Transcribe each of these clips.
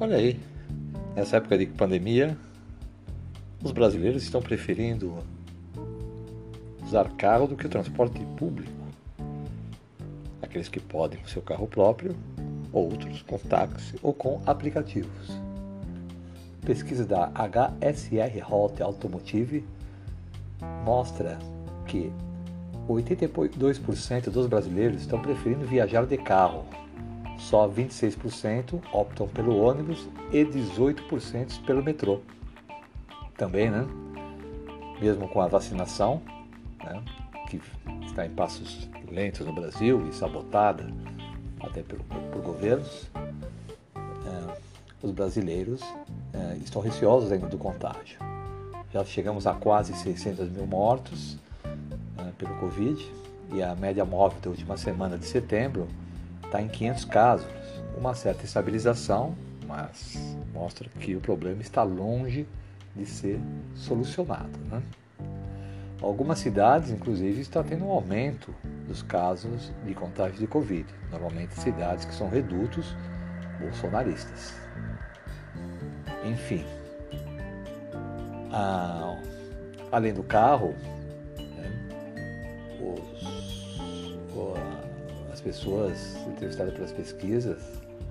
Olha aí, nessa época de pandemia, os brasileiros estão preferindo usar carro do que o transporte público. Aqueles que podem com seu carro próprio, outros com táxi ou com aplicativos. Pesquisa da HSR Hot Automotive mostra que 82% dos brasileiros estão preferindo viajar de carro. Só 26% optam pelo ônibus e 18% pelo metrô. Também, né? Mesmo com a vacinação, né? que está em passos lentos no Brasil e sabotada até pelo, por governos, é, os brasileiros é, estão receosos ainda do contágio. Já chegamos a quase 600 mil mortos é, pelo Covid e a média móvel da última semana de setembro está em 500 casos. Uma certa estabilização, mas mostra que o problema está longe de ser solucionado. Né? Algumas cidades, inclusive, estão tendo um aumento dos casos de contágio de Covid, normalmente cidades que são redutos bolsonaristas. Enfim, a, além do carro, pessoas entrevistadas pelas pesquisas,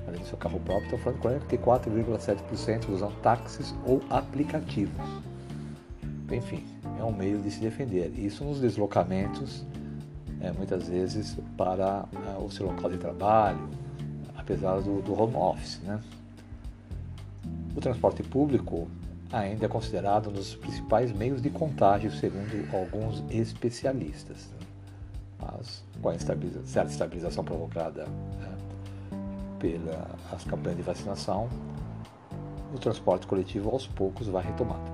além do seu carro próprio, estão falando que 44,7% usam táxis ou aplicativos. Enfim, é um meio de se defender. Isso nos deslocamentos, é, muitas vezes para é, o seu local de trabalho, apesar do, do home office. Né? O transporte público ainda é considerado um dos principais meios de contágio, segundo alguns especialistas. Com a certa estabilização provocada né, pelas campanhas de vacinação, o transporte coletivo aos poucos vai retomando.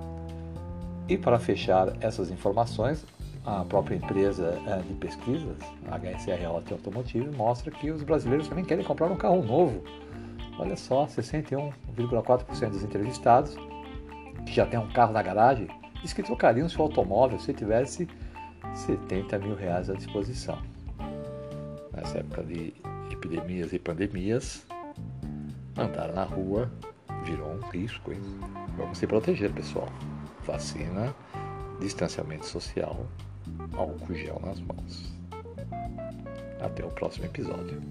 E para fechar essas informações, a própria empresa é, de pesquisas, a HSR Auto Automotive, mostra que os brasileiros também querem comprar um carro novo. Olha só, 61,4% dos entrevistados que já tem um carro na garagem diz que trocariam seu automóvel se tivesse 70 mil reais à disposição. Nessa época de epidemias e pandemias, andar na rua virou um risco, hein? Vamos se proteger, pessoal vacina, distanciamento social, álcool gel nas mãos. Até o próximo episódio.